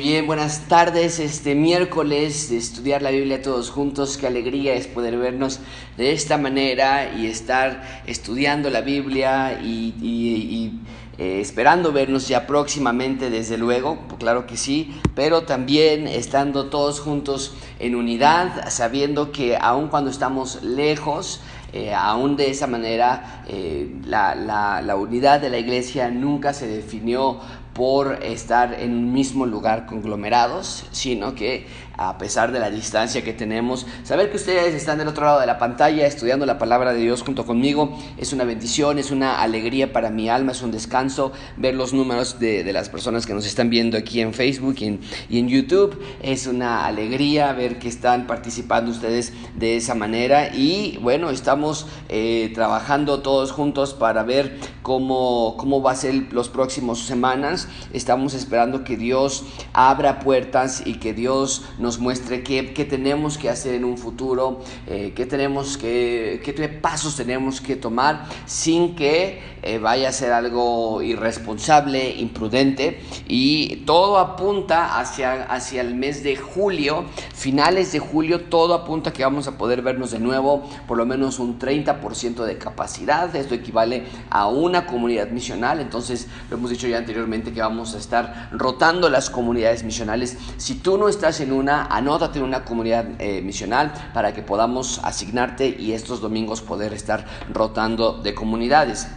Bien, buenas tardes. Este miércoles de estudiar la Biblia todos juntos. Qué alegría es poder vernos de esta manera y estar estudiando la Biblia y, eh, esperando vernos ya próximamente, desde luego, claro que sí, pero también estando todos juntos en unidad, sabiendo que aun cuando estamos lejos, eh, aún de esa manera, eh, la, la, unidad de la iglesia nunca se definió por estar en un mismo lugar conglomerados, sino que a pesar de la distancia que tenemos. Saber que ustedes están del otro lado de la pantalla estudiando la palabra de Dios junto conmigo es una bendición, es una alegría para mi alma, es un descanso. Ver los números de, de las personas que nos están viendo aquí en Facebook y en, YouTube es una alegría ver que están participando ustedes de esa manera. Y bueno, estamos eh, trabajando todos juntos para ver cómo, cómo va a ser los próximos semanas. Estamos esperando que Dios abra puertas y que Dios nos nos muestre qué, tenemos que hacer en un futuro, eh, qué, tenemos que, qué pasos tenemos que tomar sin que eh, vaya a ser algo irresponsable, imprudente. Y todo apunta hacia, hacia el mes de julio, finales de julio, todo apunta que vamos a poder vernos de nuevo por lo menos un 30% de capacidad. Esto equivale a una comunidad misional. Entonces, lo hemos dicho ya anteriormente que vamos a estar rotando las comunidades misionales. Si tú no estás en una, anótate en una comunidad eh, misional para que podamos asignarte y estos domingos poder estar rotando de comunidades.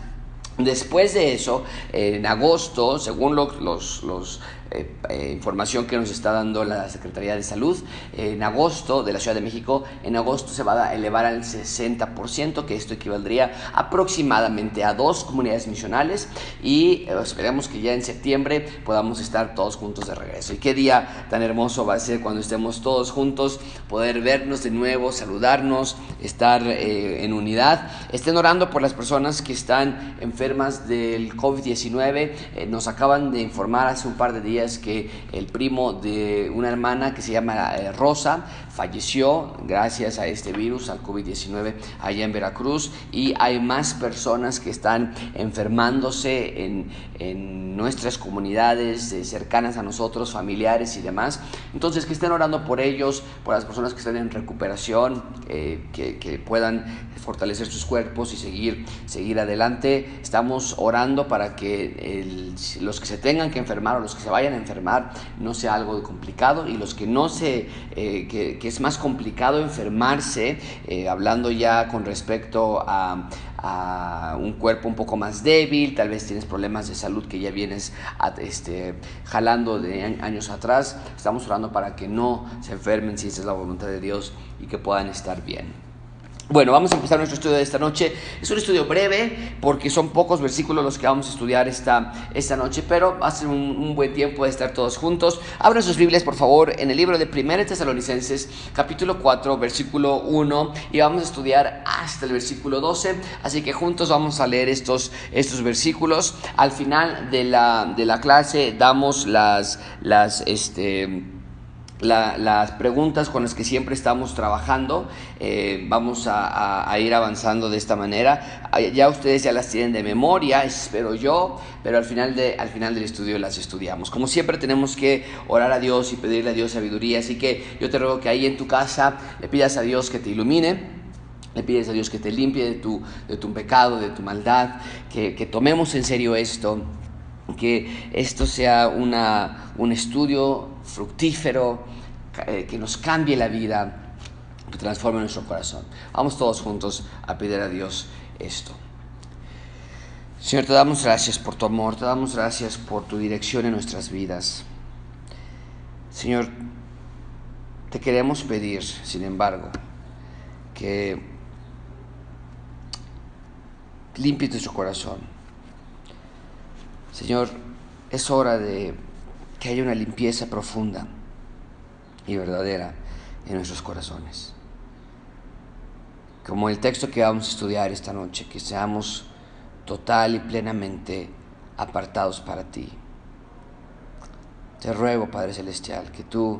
Después de eso, en agosto, según los, los eh, eh, información que nos está dando la Secretaría de Salud. en agosto de la Ciudad de México, en agosto se va a elevar al 60%, que esto equivaldría aproximadamente a dos comunidades misionales y eh, esperemos que ya en septiembre podamos estar todos juntos de regreso. Y qué día tan hermoso va a ser cuando estemos todos juntos, poder vernos de nuevo, saludarnos, estar en unidad. Estén orando por las personas que están enfermas del COVID-19. nos acaban de informar hace un par de días que el primo de una hermana que se llama eh, Rosa falleció gracias a este virus, al COVID-19, allá en Veracruz. Y hay más personas que están enfermándose en, en nuestras comunidades eh, cercanas a nosotros, familiares y demás. Entonces, que estén orando por ellos, por las personas que están en recuperación, eh, que, que, puedan fortalecer sus cuerpos y seguir, seguir adelante. Estamos orando para que los que se tengan que enfermar o los que se vayan a enfermar no sea algo complicado y los que no se, eh, que, que, es más complicado enfermarse, hablando ya con respecto a, a un cuerpo un poco más débil, tal vez tienes problemas de salud que ya vienes este, jalando de años atrás. Estamos orando para que no se enfermen si esa es la voluntad de Dios y que puedan estar bien. Bueno, vamos a empezar nuestro estudio de esta noche. Es un estudio breve porque son pocos versículos los que vamos a estudiar esta, esta noche, pero va a ser un, buen tiempo de estar todos juntos. Abran sus Biblias, por favor, en el libro de 1 Tesalonicenses, capítulo 4, versículo 1, y vamos a estudiar hasta el versículo 12. Así que juntos vamos a leer estos, estos versículos. Al final de la, de la clase damos las, las, este, las preguntas con las que siempre estamos trabajando. Eh, vamos a, ir avanzando de esta manera. Ya ustedes ya las tienen de memoria, espero yo, pero al final, de, al final del estudio las estudiamos. Como siempre tenemos que orar a Dios y pedirle a Dios sabiduría, así que yo te ruego que ahí en tu casa le pidas a Dios que te ilumine. Le pides a Dios que te limpie de tu, de tu pecado, de tu maldad, que, que tomemos en serio esto, que esto sea una, un estudio fructífero, eh, que nos cambie la vida, que transforme nuestro corazón. Vamos todos juntos a pedir a Dios esto. Señor, te damos gracias por tu amor, te damos gracias por tu dirección en nuestras vidas. Señor, te queremos pedir, sin embargo, que limpie nuestro corazón. Señor, es hora de que haya una limpieza profunda y verdadera en nuestros corazones. Como el texto que vamos a estudiar esta noche, que seamos total y plenamente apartados para ti. Te ruego, Padre Celestial, que tú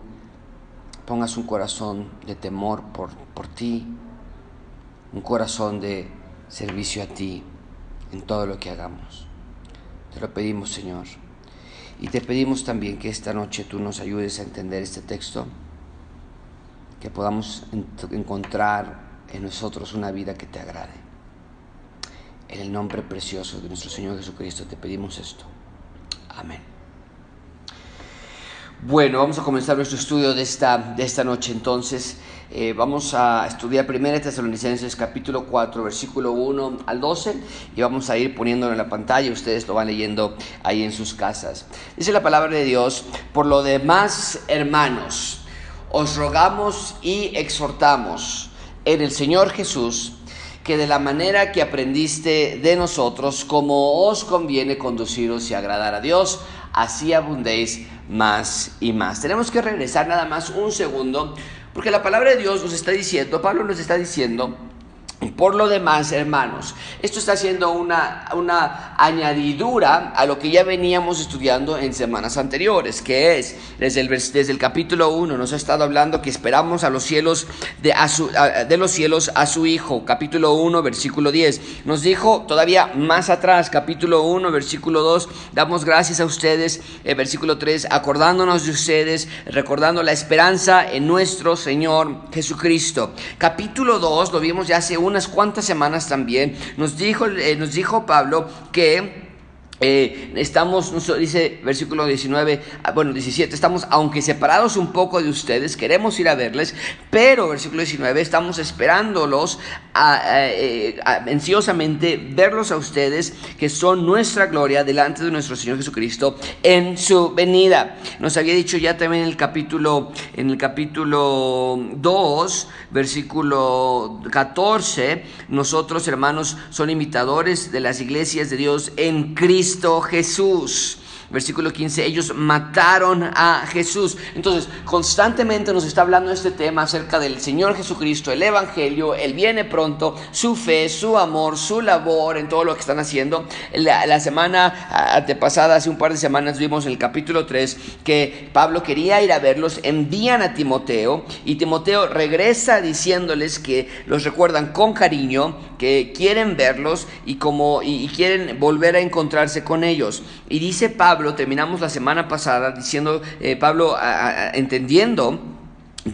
pongas un corazón de temor por, por ti, un corazón de servicio a ti en todo lo que hagamos. Te lo pedimos, Señor. Y te pedimos también que esta noche tú nos ayudes a entender este texto, que podamos encontrar en nosotros una vida que te agrade. En el nombre precioso de nuestro Señor Jesucristo te pedimos esto. Amén. Bueno, vamos a comenzar nuestro estudio de esta, de esta noche entonces. Eh, vamos a estudiar 1 Tesalonicenses capítulo 4, versículo 1 al 12 y vamos a ir poniéndolo en la pantalla, ustedes lo van leyendo ahí en sus casas. Dice la palabra de Dios, por lo demás, hermanos, os rogamos y exhortamos en el Señor Jesús que de la manera que aprendiste de nosotros, como os conviene conduciros y agradar a Dios, así abundéis más y más. Tenemos que regresar nada más un segundo, porque la palabra de Dios nos está diciendo, Pablo nos está diciendo, por lo demás, hermanos, esto está siendo una, una añadidura a lo que ya veníamos estudiando en semanas anteriores, que es, desde el, desde el capítulo 1 nos ha estado hablando que esperamos a los cielos de, de los cielos a su Hijo, capítulo 1, versículo 10. Nos dijo todavía más atrás, capítulo 1, versículo 2, damos gracias a ustedes, eh, versículo 3, acordándonos de ustedes, recordando la esperanza en nuestro Señor Jesucristo. Capítulo 2, lo vimos ya hace un unas cuantas semanas también, nos dijo, eh, nos dijo Pablo que eh, estamos, dice versículo 19, ah, bueno 17, estamos aunque separados un poco de ustedes, queremos ir a verles, pero versículo 19, estamos esperándolos eh, ansiosamente verlos a ustedes, que son nuestra gloria delante de nuestro Señor Jesucristo en su venida. Nos había dicho ya también en el capítulo, en el capítulo 2, versículo 14, nosotros hermanos son imitadores de las iglesias de Dios en Cristo Jesús. Versículo 15, ellos mataron a Jesús. Entonces, constantemente nos está hablando este tema acerca del Señor Jesucristo, el Evangelio, Él viene pronto, su fe, su amor, su labor en todo lo que están haciendo. La, semana antepasada, hace un par de semanas, vimos en el capítulo 3 que Pablo quería ir a verlos, envían a Timoteo y Timoteo regresa diciéndoles que los recuerdan con cariño, que quieren verlos y, como, y quieren volver a encontrarse con ellos. Y dice Pablo, terminamos la semana pasada diciendo, eh, Pablo, entendiendo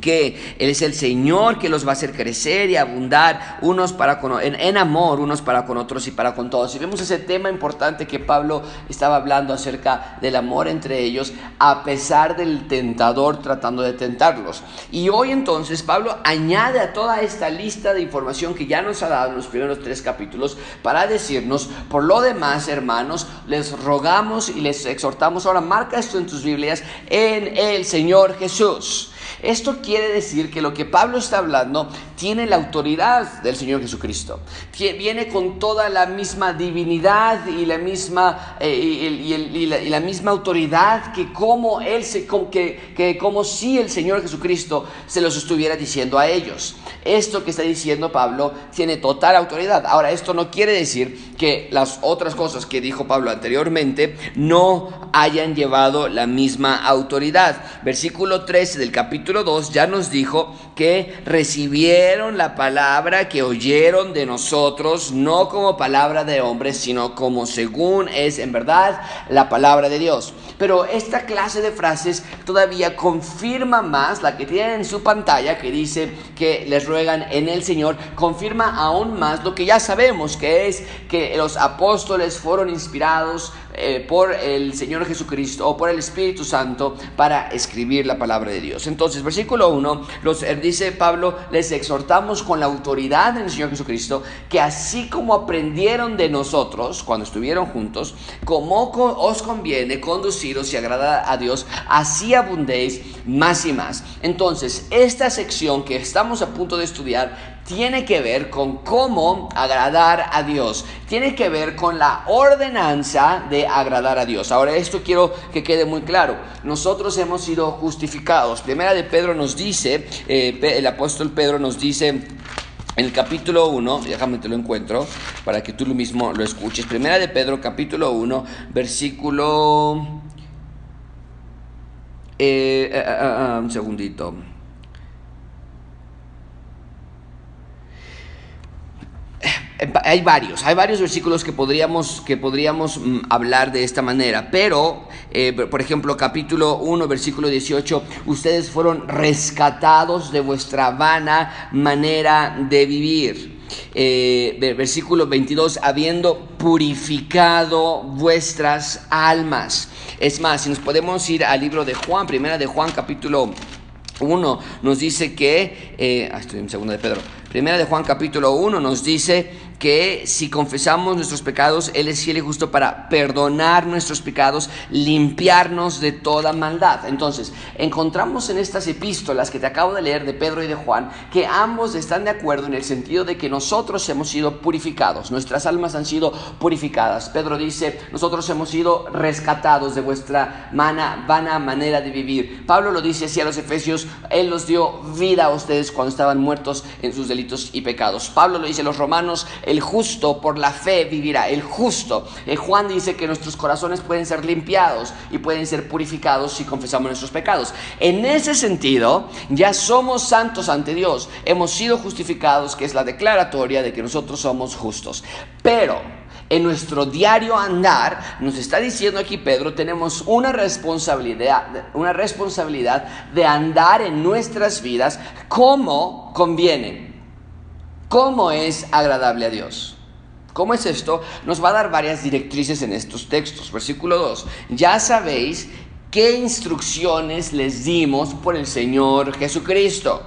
que Él es el Señor que los va a hacer crecer y abundar unos para con, en, amor, unos para con otros y para con todos. Y vemos ese tema importante que Pablo estaba hablando acerca del amor entre ellos, a pesar del tentador tratando de tentarlos. Y hoy entonces Pablo añade a toda esta lista de información que ya nos ha dado en los primeros tres capítulos para decirnos, por lo demás, hermanos, les rogamos y les exhortamos, ahora marca esto en tus Biblias, en el Señor Jesús. Esto quiere decir que lo que Pablo está hablando tiene la autoridad del Señor Jesucristo. Viene con toda la misma divinidad y la misma, eh, y, la, misma autoridad que como, él se, que, que como si el Señor Jesucristo se los estuviera diciendo a ellos. Esto que está diciendo Pablo tiene total autoridad. Ahora, esto no quiere decir que las otras cosas que dijo Pablo anteriormente no hayan llevado la misma autoridad. Versículo 13 del capítulo 2 ya nos dijo que recibieron la palabra que oyeron de nosotros, no como palabra de hombres, sino como según es en verdad la palabra de Dios. Pero esta clase de frases todavía confirma más la que tienen en su pantalla, que dice que les ruegan en el Señor, confirma aún más lo que ya sabemos, que es que los apóstoles fueron inspirados eh, por el Señor Jesucristo o por el Espíritu Santo para escribir la palabra de Dios. Entonces, versículo 1, los, eh, dice Pablo, les exhortamos con la autoridad del Señor Jesucristo, que así como aprendieron de nosotros cuando estuvieron juntos, como os conviene conduciros y agradar a Dios, así abundéis más y más. Entonces, esta sección que estamos a punto de estudiar tiene que ver con cómo agradar a Dios, tiene que ver con la ordenanza de agradar a Dios. Ahora esto quiero que quede muy claro, nosotros hemos sido justificados. Primera de Pedro nos dice, eh, el apóstol Pedro nos dice, en el capítulo 1, déjame te lo encuentro para que tú lo mismo lo escuches. Primera de Pedro, capítulo 1, versículo... Eh, eh, un segundito. Hay varios, hay varios versículos que podríamos, que podríamos mm, hablar de esta manera, pero, eh, por ejemplo, capítulo 1, versículo 18, ustedes fueron rescatados de vuestra vana manera de vivir. Eh, versículo 22, habiendo purificado vuestras almas. Es más, si nos podemos ir al libro de Juan, primera de Juan, capítulo 1, nos dice que, eh, ah, segunda de Pedro, primera de Juan capítulo 1 nos dice que si confesamos nuestros pecados, Él es fiel y justo para perdonar nuestros pecados, limpiarnos de toda maldad. Entonces, encontramos en estas epístolas que te acabo de leer de Pedro y de Juan, que ambos están de acuerdo en el sentido de que nosotros hemos sido purificados, nuestras almas han sido purificadas. Pedro dice, nosotros hemos sido rescatados de vuestra mana, vana manera de vivir. Pablo lo dice así a los efesios, Él los dio vida a ustedes cuando estaban muertos en sus delitos y pecados. Pablo lo dice a los romanos, el justo por la fe vivirá, el justo. Eh, Juan dice que nuestros corazones pueden ser limpiados y pueden ser purificados si confesamos nuestros pecados. En ese sentido, ya somos santos ante Dios, hemos sido justificados, que es la declaratoria de que nosotros somos justos. Pero en nuestro diario andar, nos está diciendo aquí Pedro, tenemos una responsabilidad, una responsabilidad de andar en nuestras vidas como conviene. ¿Cómo es agradable a Dios? ¿Cómo es esto? Nos va a dar varias directrices en estos textos. Versículo 2. Ya sabéis qué instrucciones les dimos por el Señor Jesucristo.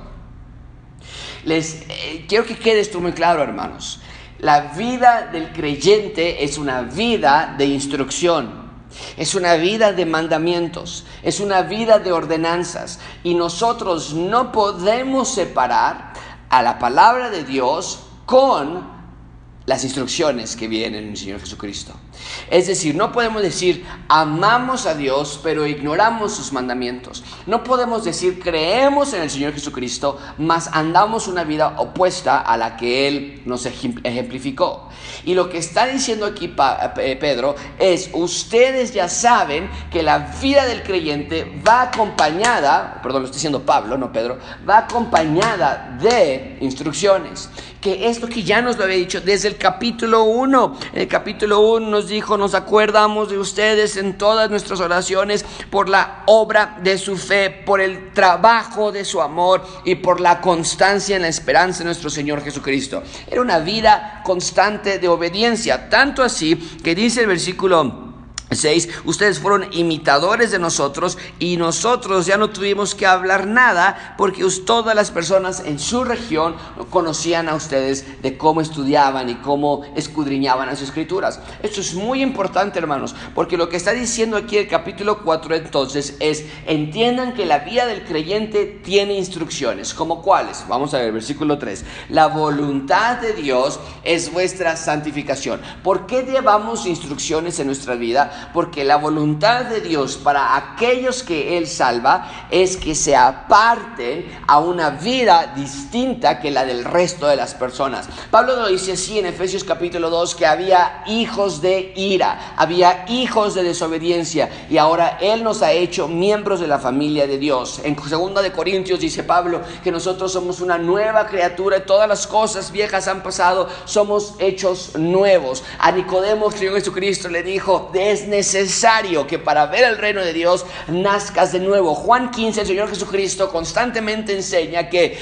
Les eh, quiero que quede esto muy claro, hermanos. La vida del creyente es una vida de instrucción. Es una vida de mandamientos, es una vida de ordenanzas y nosotros no podemos separar a la palabra de Dios con las instrucciones que vienen en el Señor Jesucristo. Es decir, no podemos decir amamos a Dios pero ignoramos sus mandamientos. No podemos decir creemos en el Señor Jesucristo, mas andamos una vida opuesta a la que Él nos ejemplificó. Y lo que está diciendo aquí Pedro es, ustedes ya saben que la vida del creyente va acompañada, perdón, lo estoy diciendo Pablo, no Pedro, va acompañada de instrucciones que esto que ya nos lo había dicho desde el capítulo 1. En el capítulo 1 nos dijo, nos acordamos de ustedes en todas nuestras oraciones por la obra de su fe, por el trabajo de su amor y por la constancia en la esperanza de nuestro Señor Jesucristo. Era una vida constante de obediencia, tanto así que dice el versículo 6. Ustedes fueron imitadores de nosotros y nosotros ya no tuvimos que hablar nada porque todas las personas en su región conocían a ustedes de cómo estudiaban y cómo escudriñaban las escrituras. Esto es muy importante, hermanos, porque lo que está diciendo aquí el capítulo 4 entonces es, entiendan que la vida del creyente tiene instrucciones, como cuáles. Vamos a ver, versículo 3. La voluntad de Dios es vuestra santificación. ¿Por qué llevamos instrucciones en nuestra vida? Porque la voluntad de Dios para aquellos que Él salva es que se aparten a una vida distinta que la del resto de las personas. Pablo lo dice así en Efesios capítulo 2, que había hijos de ira, había hijos de desobediencia y ahora Él nos ha hecho miembros de la familia de Dios. En 2 de Corintios dice Pablo que nosotros somos una nueva criatura, todas las cosas viejas han pasado, somos hechos nuevos. A Nicodemo, Señor Jesucristo, le dijo, necesario que para ver el reino de Dios nazcas de nuevo. Juan 15, el Señor Jesucristo constantemente enseña que,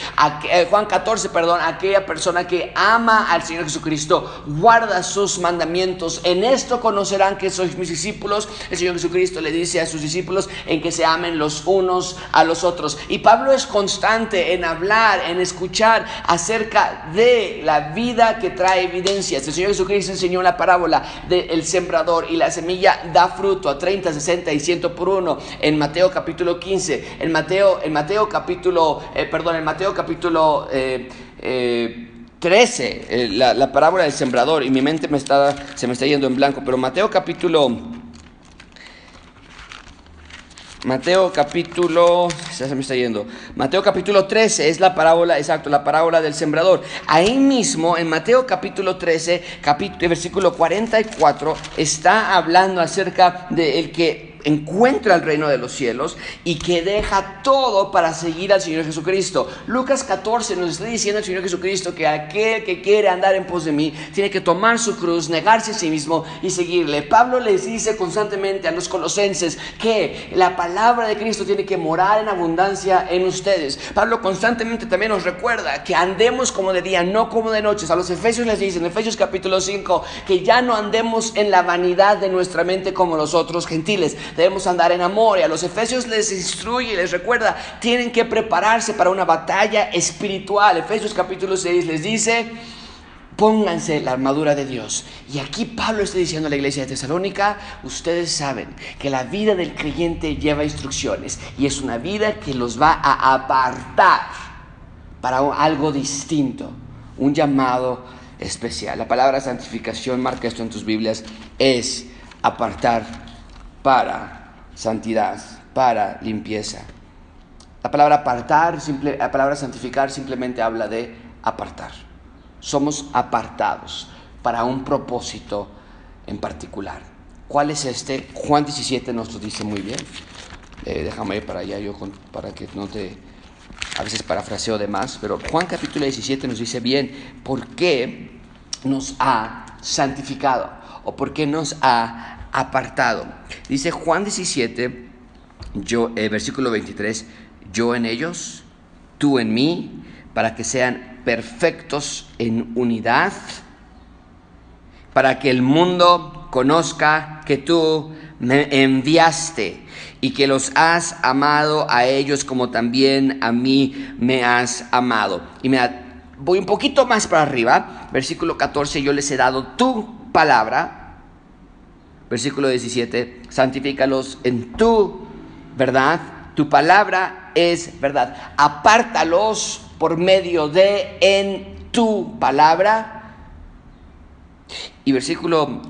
eh, Juan 14, perdón, aquella persona que ama al Señor Jesucristo guarda sus mandamientos. En esto conocerán que sois mis discípulos. El Señor Jesucristo le dice a sus discípulos en que se amen los unos a los otros. Y Pablo es constante en hablar, en escuchar acerca de la vida que trae evidencias. El Señor Jesucristo enseñó la parábola del sembrador y la semilla da fruto a 30, 60 y 100 por uno en Mateo capítulo 15, en Mateo, en Mateo capítulo, eh, perdón, en Mateo capítulo 13, eh, eh, la, la, parábola del sembrador, y mi mente me está, se me está yendo en blanco, pero Mateo capítulo Mateo capítulo, se me está yendo. Mateo capítulo 13 es la parábola, exacto, la parábola del sembrador. Ahí mismo, en Mateo capítulo 13, capítulo, versículo 44, está hablando acerca de el que que encuentra el reino de los cielos y que deja todo para seguir al Señor Jesucristo. Lucas 14 nos está diciendo el Señor Jesucristo que aquel que quiere andar en pos de mí tiene que tomar su cruz, negarse a sí mismo y seguirle. Pablo les dice constantemente a los colosenses que la palabra de Cristo tiene que morar en abundancia en ustedes. Pablo constantemente también nos recuerda que andemos como de día, no como de noche. A los Efesios les dice en Efesios capítulo 5 que ya no andemos en la vanidad de nuestra mente como los otros gentiles. Debemos andar en amor y a los Efesios les instruye les recuerda, tienen que prepararse para una batalla espiritual. Efesios capítulo 6 les dice, pónganse la armadura de Dios. Y aquí Pablo está diciendo a la iglesia de Tesalónica, ustedes saben que la vida del creyente lleva instrucciones y es una vida que los va a apartar para algo distinto, un llamado especial. La palabra santificación, marca esto en tus Biblias, es apartar para santidad, para limpieza. La palabra apartar, la palabra santificar simplemente habla de apartar. Somos apartados para un propósito en particular. ¿Cuál es este? Juan 17 nos lo dice muy bien. Eh, déjame ir para allá yo para que no te... A veces parafraseo de más, pero Juan capítulo 17 nos dice bien por qué nos ha santificado o por qué nos ha apartado. Dice Juan 17, yo, eh, versículo 23, yo en ellos, tú en mí, para que sean perfectos en unidad, para que el mundo conozca que tú me enviaste y que los has amado a ellos como también a mí me has amado. Y me voy un poquito más para arriba, versículo 14, yo les he dado tu palabra, versículo 17, santifícalos en tu verdad, tu palabra es verdad, apártalos por medio de en tu palabra. Y versículo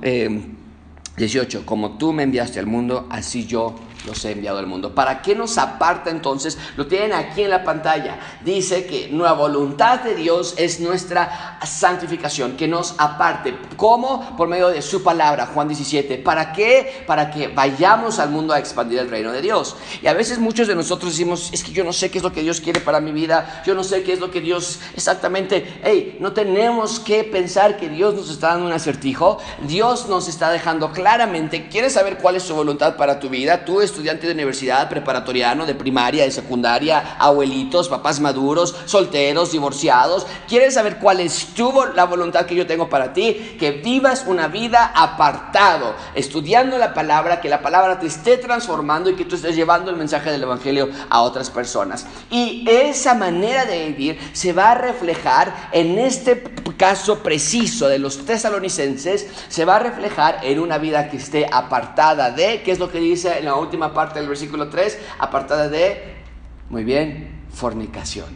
18, eh, como tú me enviaste al mundo, así yo los he enviado al mundo. ¿Para qué nos aparta entonces? Lo tienen aquí en la pantalla. Dice que la voluntad de Dios es nuestra santificación, que nos aparte. ¿Cómo? Por medio de su palabra, Juan 17. ¿Para qué? Para que vayamos al mundo a expandir el reino de Dios. Y a veces muchos de nosotros decimos, es que yo no sé qué es lo que Dios quiere para mi vida, yo no sé qué es lo que Dios exactamente, hey, no tenemos que pensar que Dios nos está dando un acertijo, Dios nos está dejando claramente, ¿quieres saber cuál es su voluntad para tu vida? Tú estudiante de universidad, preparatoriano, de primaria, de secundaria, abuelitos, papás maduros, solteros, divorciados. ¿Quieres saber cuál es tu, la voluntad que yo tengo para ti? Que vivas una vida apartado, estudiando la palabra, que la palabra te esté transformando y que tú estés llevando el mensaje del Evangelio a otras personas. Y esa manera de vivir se va a reflejar en este caso preciso de los tesalonicenses, se va a reflejar en una vida que esté apartada de, ¿qué es lo que dice en la última parte del versículo 3, apartada de, muy bien, fornicación.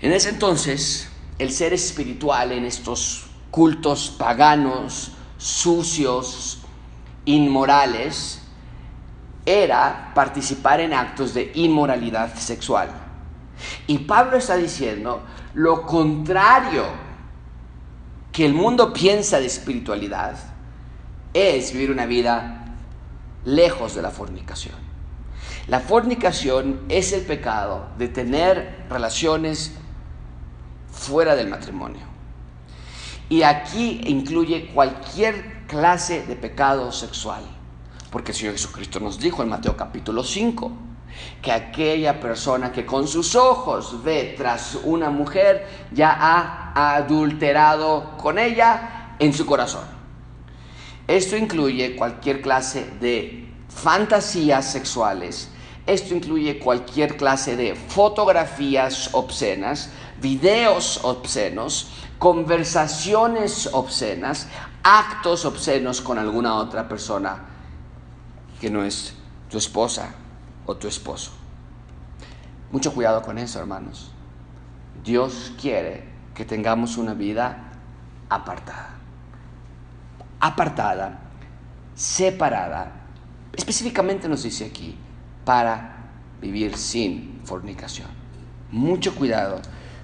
En ese entonces, el ser espiritual en estos cultos paganos, sucios, inmorales, era participar en actos de inmoralidad sexual. Y Pablo está diciendo lo contrario que el mundo piensa de espiritualidad es vivir una vida lejos de la fornicación. La fornicación es el pecado de tener relaciones fuera del matrimonio. Y aquí incluye cualquier clase de pecado sexual. Porque el Señor Jesucristo nos dijo en Mateo capítulo 5 que aquella persona que con sus ojos ve tras una mujer ya ha adulterado con ella en su corazón. Esto incluye cualquier clase de fantasías sexuales. Esto incluye cualquier clase de fotografías obscenas, videos obscenos, conversaciones obscenas, actos obscenos con alguna otra persona que no es tu esposa o tu esposo. Mucho cuidado con eso, hermanos. Dios quiere que tengamos una vida apartada apartada, separada, específicamente nos dice aquí, para vivir sin fornicación. Mucho cuidado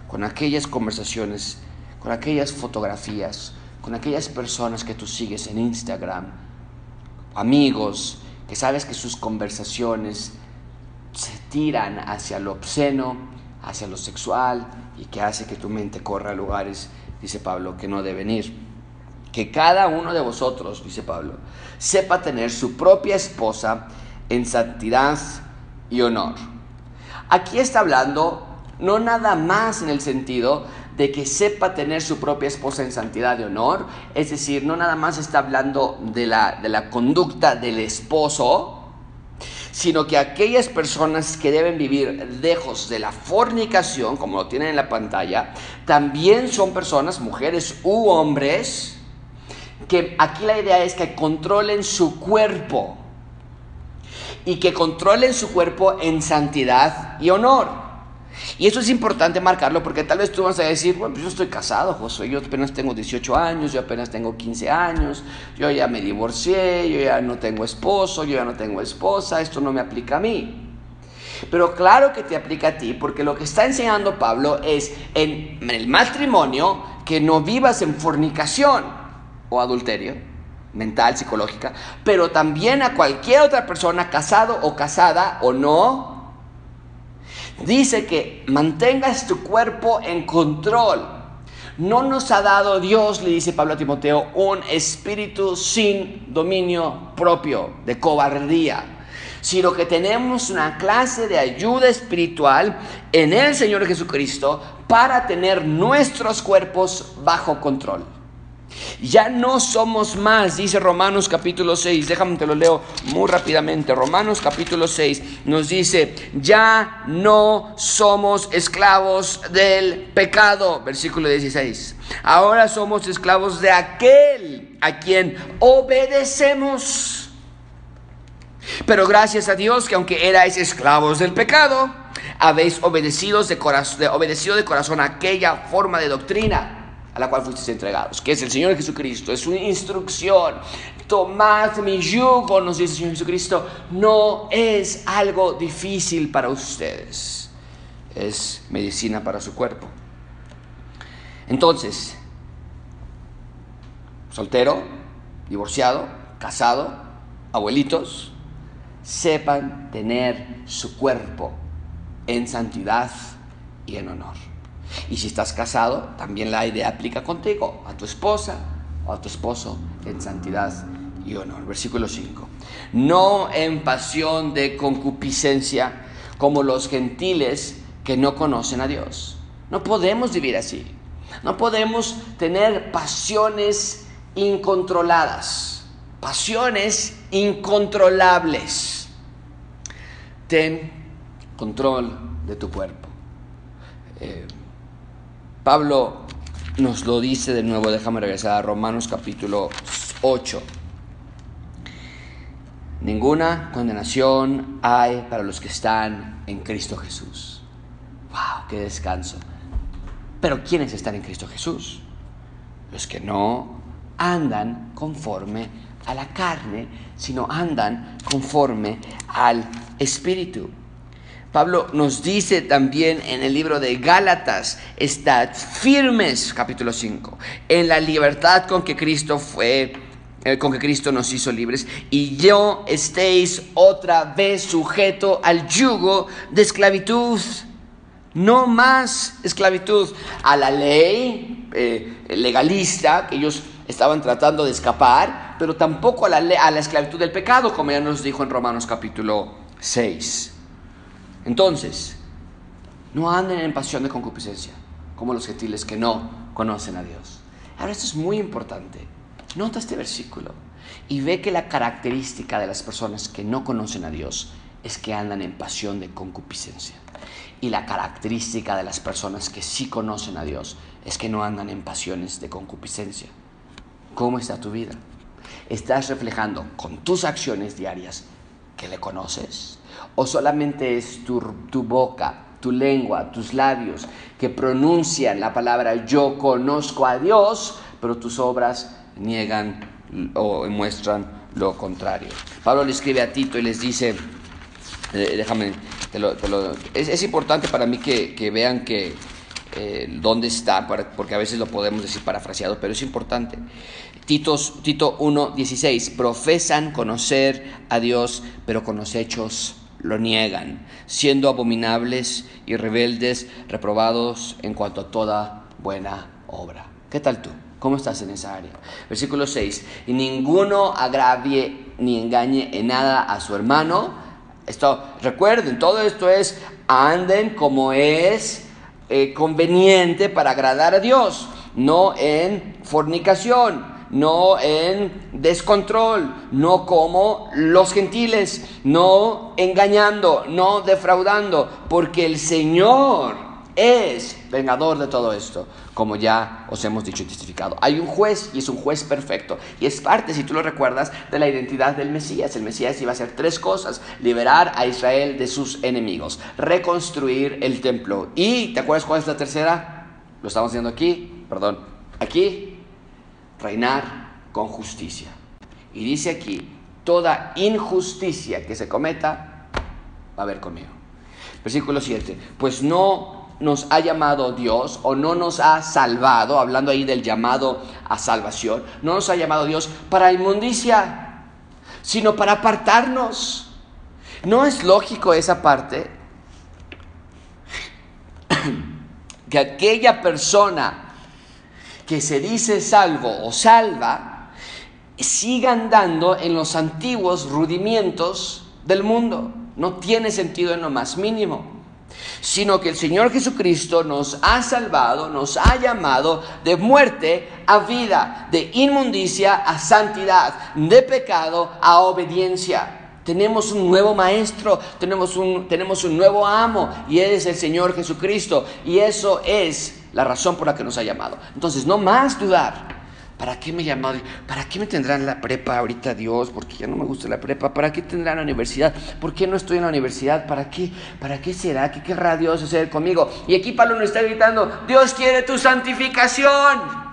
con aquellas conversaciones, con aquellas fotografías, con aquellas personas que tú sigues en Instagram, amigos, que sabes que sus conversaciones se tiran hacia lo obsceno, hacia lo sexual y que hace que tu mente corra a lugares, dice Pablo, que no deben ir. Que cada uno de vosotros, dice Pablo, sepa tener su propia esposa en santidad y honor. Aquí está hablando no nada más en el sentido de que sepa tener su propia esposa en santidad y honor, es decir, no nada más está hablando de la, de la conducta del esposo, sino que aquellas personas que deben vivir lejos de la fornicación, como lo tienen en la pantalla, también son personas, mujeres u hombres, que aquí la idea es que controlen su cuerpo y que controlen su cuerpo en santidad y honor. Y eso es importante marcarlo porque tal vez tú vas a decir, bueno, pues yo estoy casado, Josué, yo apenas tengo 18 años, yo apenas tengo 15 años, yo ya me divorcié, yo ya no tengo esposo, yo ya no tengo esposa, esto no me aplica a mí. Pero claro que te aplica a ti porque lo que está enseñando Pablo es en el matrimonio que no vivas en fornicación o adulterio mental, psicológica, pero también a cualquier otra persona, casado o casada o no, dice que mantengas tu cuerpo en control. No nos ha dado Dios, le dice Pablo a Timoteo, un espíritu sin dominio propio, de cobardía, sino que tenemos una clase de ayuda espiritual en el Señor Jesucristo para tener nuestros cuerpos bajo control. Ya no somos más, dice Romanos capítulo 6, déjame te lo leo muy rápidamente. Romanos capítulo 6 nos dice, ya no somos esclavos del pecado, versículo 16. Ahora somos esclavos de aquel a quien obedecemos. Pero gracias a Dios que aunque erais esclavos del pecado, habéis obedecido de, corazón, obedecido de corazón aquella forma de doctrina a la cual fuisteis entregados, que es el Señor Jesucristo, es su instrucción. Tomad mi yugo, nos dice el Señor Jesucristo, no es algo difícil para ustedes, es medicina para su cuerpo. Entonces, soltero, divorciado, casado, abuelitos, sepan tener su cuerpo en santidad y en honor. Y si estás casado, también la idea aplica contigo, a tu esposa o a tu esposo en santidad y honor. Versículo 5. No en pasión de concupiscencia como los gentiles que no conocen a Dios. No podemos vivir así. No podemos tener pasiones incontroladas, pasiones incontrolables. Ten control de tu cuerpo. Eh, Pablo nos lo dice de nuevo, déjame regresar a Romanos capítulo 8. Ninguna condenación hay para los que están en Cristo Jesús. ¡Wow! ¡Qué descanso! Pero ¿quiénes están en Cristo Jesús? Los que no andan conforme a la carne, sino andan conforme al Espíritu. Pablo nos dice también en el libro de Gálatas, estad firmes, capítulo 5, en la libertad con que Cristo fue, eh, con que Cristo nos hizo libres, y yo estéis otra vez sujeto al yugo de esclavitud. No más esclavitud a la ley eh, legalista que ellos estaban tratando de escapar, pero tampoco a la, a la esclavitud del pecado, como ya nos dijo en Romanos capítulo 6. Entonces, no anden en pasión de concupiscencia, como los gentiles que no conocen a Dios. Ahora, esto es muy importante. Nota este versículo y ve que la característica de las personas que no conocen a Dios es que andan en pasión de concupiscencia. Y la característica de las personas que sí conocen a Dios es que no andan en pasiones de concupiscencia. ¿Cómo está tu vida? ¿Estás reflejando con tus acciones diarias que le conoces? ¿O solamente es tu, boca, tu lengua, tus labios que pronuncian la palabra yo conozco a Dios, pero tus obras niegan o muestran lo contrario? Pablo le escribe a Tito y les dice, eh, déjame, es, importante para mí que, vean que eh, dónde está, porque a veces lo podemos decir parafraseado, pero es importante. Tito, Tito 1.16, profesan conocer a Dios, pero con los hechos lo niegan, siendo abominables y rebeldes, reprobados en cuanto a toda buena obra. ¿Qué tal tú? ¿Cómo estás en esa área? Versículo 6. Y ninguno agravie ni engañe en nada a su hermano. Esto, recuerden, todo esto es anden como es eh, conveniente para agradar a Dios, no en fornicación, no en descontrol, no como los gentiles, no engañando, no defraudando, porque el Señor es vengador de todo esto, como ya os hemos dicho y testificado. Hay un juez y es un juez perfecto. Y es parte, si tú lo recuerdas, de la identidad del Mesías. El Mesías iba a hacer tres cosas. Liberar a Israel de sus enemigos, reconstruir el templo. Y, ¿te acuerdas cuál es la tercera? Lo estamos viendo aquí, perdón, aquí, reinar con justicia. Y dice aquí, toda injusticia que se cometa, va a haber conmigo. Versículo 7, pues no nos ha llamado Dios o no nos ha salvado, hablando ahí del llamado a salvación, no nos ha llamado Dios para inmundicia, sino para apartarnos. ¿No es lógico esa parte? que aquella persona que se dice salvo o salva siga andando en los antiguos rudimientos del mundo. No tiene sentido en lo más mínimo sino que el Señor Jesucristo nos ha salvado, nos ha llamado de muerte a vida, de inmundicia a santidad, de pecado a obediencia. Tenemos un nuevo maestro, tenemos un, tenemos un nuevo amo y es el Señor Jesucristo. Y eso es la razón por la que nos ha llamado. Entonces, no más dudar. ¿Para qué me llamado? ¿Para qué me tendrán la prepa ahorita Dios? Porque ya no me gusta la prepa. ¿Para qué tendrán la universidad? ¿Por qué no estoy en la universidad? ¿Para qué? ¿Para qué será? ¿Qué querrá Dios hacer conmigo? Y aquí Pablo nos está gritando, Dios quiere tu santificación.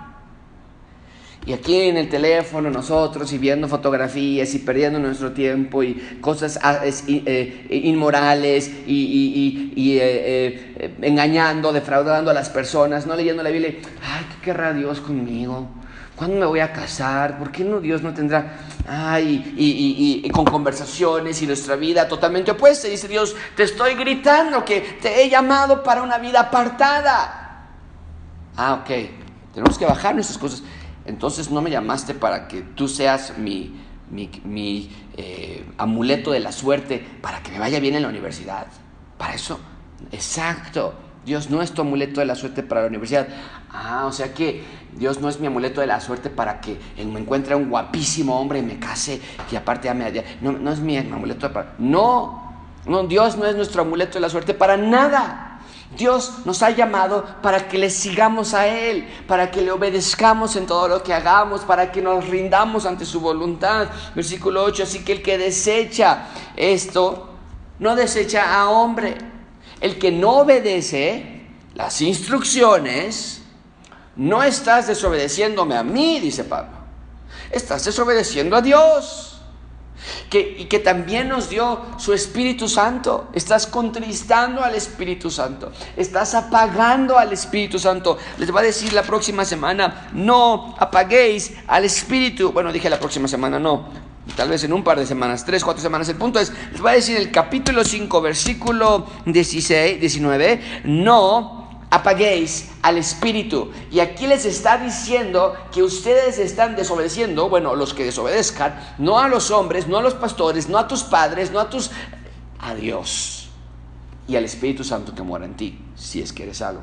Y aquí en el teléfono nosotros y viendo fotografías y perdiendo nuestro tiempo y cosas ah, eh, inmorales y, eh, eh, engañando, defraudando a las personas, no leyendo la Biblia. Ay, ¿qué querrá Dios conmigo? ¿Cuándo me voy a casar? ¿Por qué no Dios no tendrá? Ay, y, con conversaciones y nuestra vida totalmente opuesta. Dice Dios, te estoy gritando que te he llamado para una vida apartada. Ah, ok. Tenemos que bajar nuestras cosas. Entonces no me llamaste para que tú seas mi, mi, eh, amuleto de la suerte, para que me vaya bien en la universidad. Para eso, exacto. Dios no es tu amuleto de la suerte para la universidad. Ah, o sea que Dios no es mi amuleto de la suerte para que me encuentre un guapísimo hombre y me case y aparte ame a Dios. No, no es mi amuleto para... No, no, Dios no es nuestro amuleto de la suerte para nada. Dios nos ha llamado para que le sigamos a Él, para que le obedezcamos en todo lo que hagamos, para que nos rindamos ante su voluntad. Versículo 8, así que el que desecha esto, no desecha a hombre el que no obedece las instrucciones, no estás desobedeciéndome a mí, dice Pablo. Estás desobedeciendo a Dios. Que, y que también nos dio su Espíritu Santo. Estás contristando al Espíritu Santo. Estás apagando al Espíritu Santo. Les va a decir la próxima semana, no apaguéis al Espíritu. Bueno, dije la próxima semana, no tal vez en un par de semanas, tres, cuatro semanas. El punto es, les voy a decir el capítulo 5, versículo 16, 19, no apaguéis al espíritu. Y aquí les está diciendo que ustedes están desobedeciendo, bueno, los que desobedezcan, no a los hombres, no a los pastores, no a tus padres, no a tus... a Dios y al Espíritu Santo que mora en ti, si es que eres algo.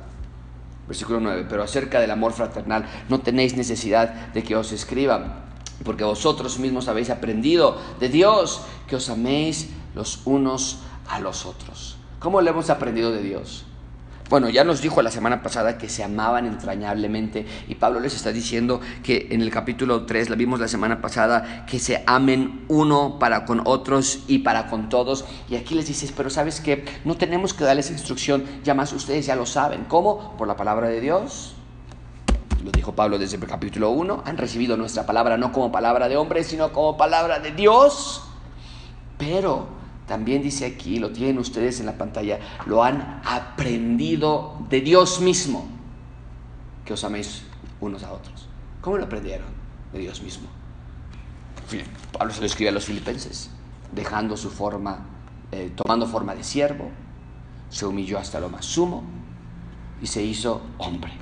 Versículo 9, pero acerca del amor fraternal no tenéis necesidad de que os escriban porque vosotros mismos habéis aprendido de Dios que os améis los unos a los otros. ¿Cómo lo hemos aprendido de Dios? Bueno, ya nos dijo la semana pasada que se amaban entrañablemente y Pablo les está diciendo que en el capítulo 3, la vimos la semana pasada, que se amen uno para con otros y para con todos. Y aquí les dices, pero sabes que no tenemos que darles instrucción, ya más ustedes ya lo saben. ¿Cómo? Por la palabra de Dios lo dijo Pablo desde el capítulo 1, han recibido nuestra palabra no como palabra de hombre, sino como palabra de Dios. Pero también dice aquí, lo tienen ustedes en la pantalla, lo han aprendido de Dios mismo, que os améis unos a otros. ¿Cómo lo aprendieron? De Dios mismo. Pablo se lo escribe a los filipenses, dejando su forma, eh, tomando forma de siervo, se humilló hasta lo más sumo y se hizo hombre.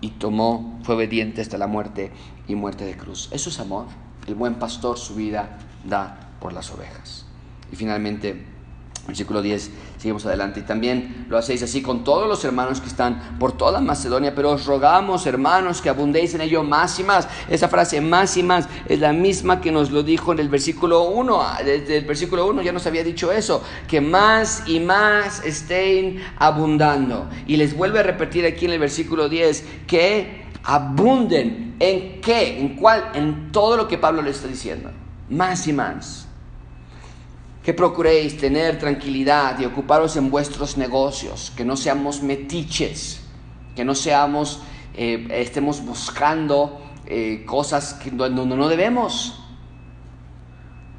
Y tomó, fue obediente hasta la muerte y muerte de cruz. Eso es amor. El buen pastor su vida da por las ovejas. Y finalmente, versículo 10, seguimos adelante. Y también lo hacéis así con todos los hermanos que están por toda Macedonia, pero os rogamos, hermanos, que abundéis en ello más y más. Esa frase más y más es la misma que nos lo dijo en el versículo 1. Desde el versículo 1 ya nos había dicho eso, que más y más estén abundando. Y les vuelve a repetir aquí en el versículo 10 que abunden en qué, en cuál, en todo lo que Pablo le está diciendo. Más y más que procuréis tener tranquilidad y ocuparos en vuestros negocios, que no seamos metiches, que no seamos, eh, estemos buscando eh, cosas que no, no debemos.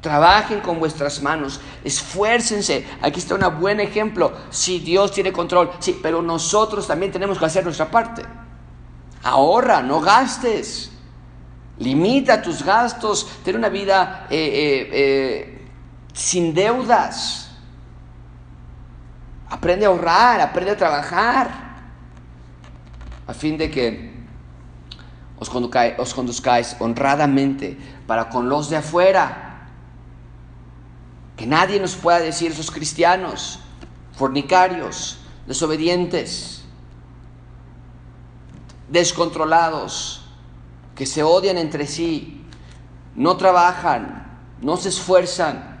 Trabajen con vuestras manos, esfuércense. Aquí está un buen ejemplo. Si Dios tiene control, sí, pero nosotros también tenemos que hacer nuestra parte. Ahorra, no gastes. Limita tus gastos. Ten una vida eh, sin deudas. Aprende a ahorrar, aprende a trabajar, a fin de que os conduzcáis, honradamente para con los de afuera. Que nadie nos pueda decir esos cristianos, fornicarios, desobedientes, descontrolados, que se odian entre sí, no trabajan, no se esfuerzan,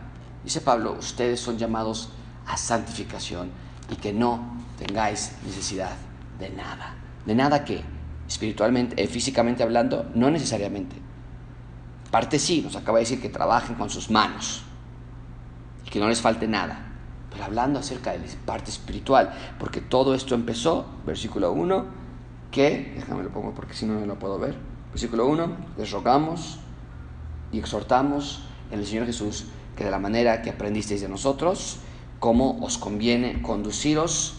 Dice Pablo, ustedes son llamados a santificación y que no tengáis necesidad de nada. ¿De nada que Espiritualmente, eh, físicamente hablando, no necesariamente. Parte sí, nos acaba de decir que trabajen con sus manos y que no les falte nada. Pero hablando acerca de la parte espiritual, porque todo esto empezó, versículo 1, que, déjame lo pongo porque si no, no lo puedo ver. Versículo 1, les rogamos y exhortamos en el Señor Jesús que de la manera que aprendisteis de nosotros, cómo os conviene conduciros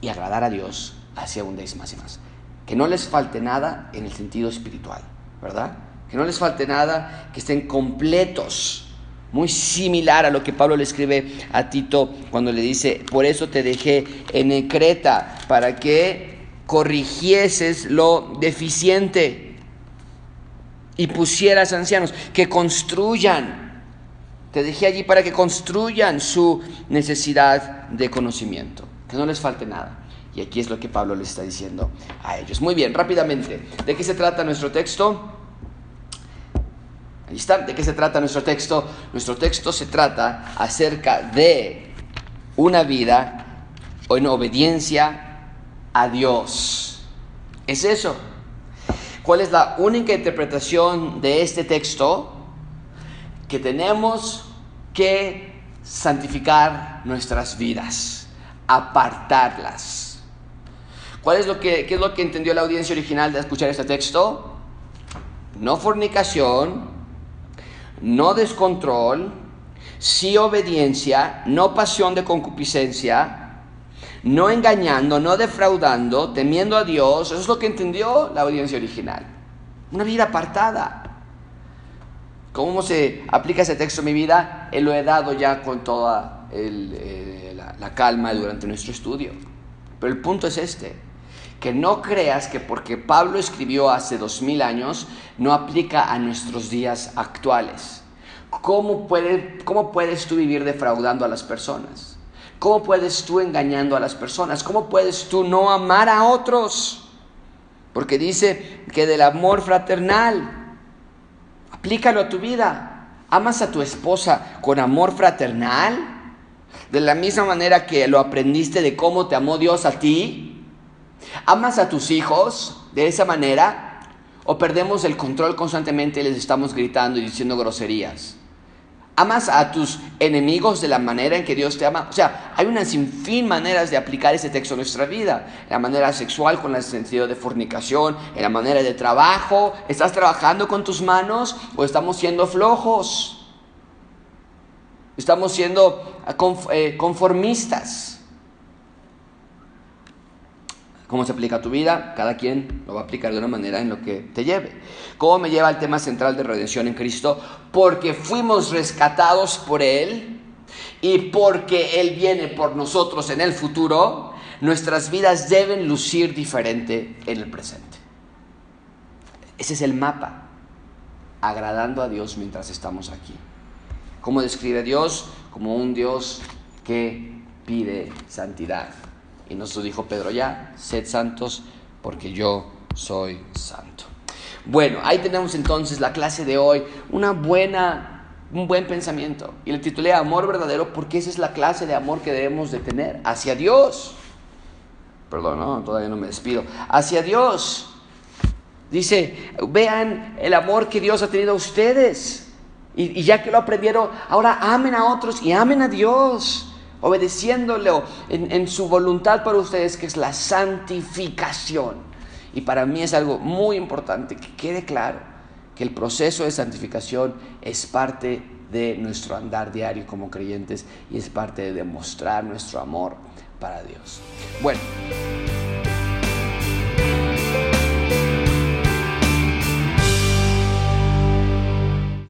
y agradar a Dios, así abundéis más y más. Que no les falte nada en el sentido espiritual, ¿verdad? Que no les falte nada, que estén completos. Muy similar a lo que Pablo le escribe a Tito cuando le dice, por eso te dejé en Creta, para que corrigieses lo deficiente y pusieras ancianos que construyan te dejé allí para que construyan su necesidad de conocimiento, que no les falte nada. Y aquí es lo que Pablo les está diciendo a ellos. Muy bien, rápidamente, ¿de qué se trata nuestro texto? Ahí está, ¿de qué se trata nuestro texto? Nuestro texto se trata acerca de una vida en obediencia a Dios. Es eso. ¿Cuál es la única interpretación de este texto? Que tenemos que santificar nuestras vidas, apartarlas. ¿Cuál es lo que, qué es lo que entendió la audiencia original de escuchar este texto? No fornicación, no descontrol, sí obediencia, no pasión de concupiscencia, no engañando, no defraudando, temiendo a Dios. Eso es lo que entendió la audiencia original. Una vida apartada. ¿Cómo se aplica ese texto en mi vida? Él lo he dado ya con toda eh, la, calma durante nuestro estudio. Pero el punto es este, que no creas que porque Pablo escribió hace dos mil años, no aplica a nuestros días actuales. ¿Cómo, ¿Cómo puedes tú vivir defraudando a las personas? ¿Cómo puedes tú engañando a las personas? ¿Cómo puedes tú no amar a otros? Porque dice que del amor fraternal, Aplícalo a tu vida. ¿Amas a tu esposa con amor fraternal? De la misma manera que lo aprendiste de cómo te amó Dios a ti. ¿Amas a tus hijos de esa manera? ¿O perdemos el control constantemente y les estamos gritando y diciendo groserías? ¿Amas a tus enemigos de la manera en que Dios te ama? O sea, hay una sinfín maneras de aplicar ese texto a nuestra vida. En la manera sexual, con el sentido de fornicación, en la manera de trabajo. ¿Estás trabajando con tus manos o estamos siendo flojos? Estamos siendo eh, conformistas. ¿Cómo se aplica a tu vida? Cada quien lo va a aplicar de una manera en lo que te lleve. ¿Cómo me lleva al tema central de redención en Cristo? Porque fuimos rescatados por Él y porque Él viene por nosotros en el futuro, nuestras vidas deben lucir diferente en el presente. Ese es el mapa, agradando a Dios mientras estamos aquí. ¿Cómo describe Dios? Como un Dios que pide santidad. Y nos lo dijo Pedro ya, sed santos porque yo soy santo. Bueno, ahí tenemos entonces la clase de hoy, una buena, un buen pensamiento. Y le titulé Amor verdadero porque esa es la clase de amor que debemos de tener hacia Dios. Perdón, no, todavía no me despido. Hacia Dios. Dice, vean el amor que Dios ha tenido a ustedes. Y ya que lo aprendieron, ahora amen a otros y amen a Dios obedeciéndole en, su voluntad para ustedes, que es la santificación. Y para mí es algo muy importante que quede claro que el proceso de santificación es parte de nuestro andar diario como creyentes y es parte de demostrar nuestro amor para Dios. Bueno.